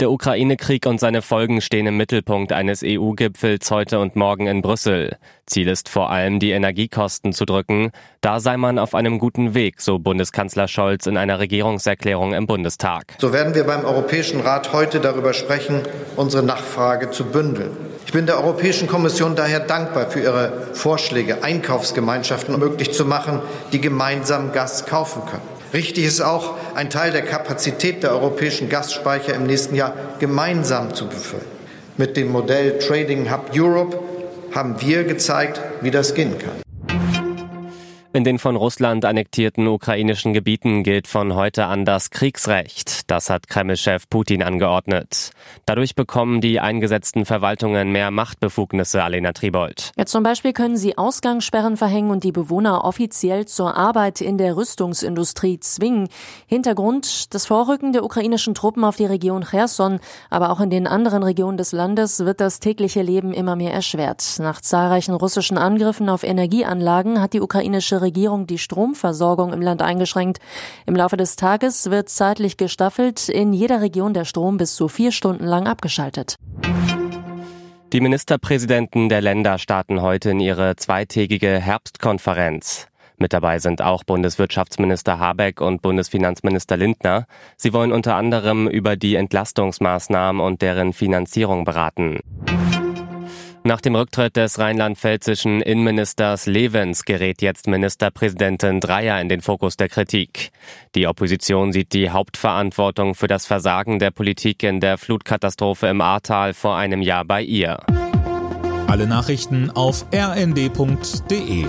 Der Ukraine-Krieg und seine Folgen stehen im Mittelpunkt eines EU-Gipfels heute und morgen in Brüssel. Ziel ist vor allem, die Energiekosten zu drücken. Da sei man auf einem guten Weg, so Bundeskanzler Scholz in einer Regierungserklärung im Bundestag. So werden wir beim Europäischen Rat heute darüber sprechen, unsere Nachfrage zu bündeln. Ich bin der Europäischen Kommission daher dankbar für ihre Vorschläge, Einkaufsgemeinschaften möglich zu machen, die gemeinsam Gas kaufen können. Richtig ist auch, ein Teil der Kapazität der europäischen Gasspeicher im nächsten Jahr gemeinsam zu befüllen. Mit dem Modell Trading Hub Europe haben wir gezeigt, wie das gehen kann. In den von Russland annektierten ukrainischen Gebieten gilt von heute an das Kriegsrecht. Das hat Kreml-Chef Putin angeordnet. Dadurch bekommen die eingesetzten Verwaltungen mehr Machtbefugnisse, Alena Tribold. Ja, zum Beispiel können sie Ausgangssperren verhängen und die Bewohner offiziell zur Arbeit in der Rüstungsindustrie zwingen. Hintergrund, das Vorrücken der ukrainischen Truppen auf die Region Cherson, aber auch in den anderen Regionen des Landes wird das tägliche Leben immer mehr erschwert. Nach zahlreichen russischen Angriffen auf Energieanlagen hat die ukrainische Regierung die Stromversorgung im Land eingeschränkt. Im Laufe des Tages wird zeitlich gestaffelt in jeder Region der Strom bis zu vier Stunden lang abgeschaltet. Die Ministerpräsidenten der Länder starten heute in ihre zweitägige Herbstkonferenz. Mit dabei sind auch Bundeswirtschaftsminister Habeck und Bundesfinanzminister Lindner. Sie wollen unter anderem über die Entlastungsmaßnahmen und deren Finanzierung beraten. Nach dem Rücktritt des rheinland-pfälzischen Innenministers Levens gerät jetzt Ministerpräsidentin Dreyer in den Fokus der Kritik. Die Opposition sieht die Hauptverantwortung für das Versagen der Politik in der Flutkatastrophe im Ahrtal vor einem Jahr bei ihr. Alle Nachrichten auf rnd.de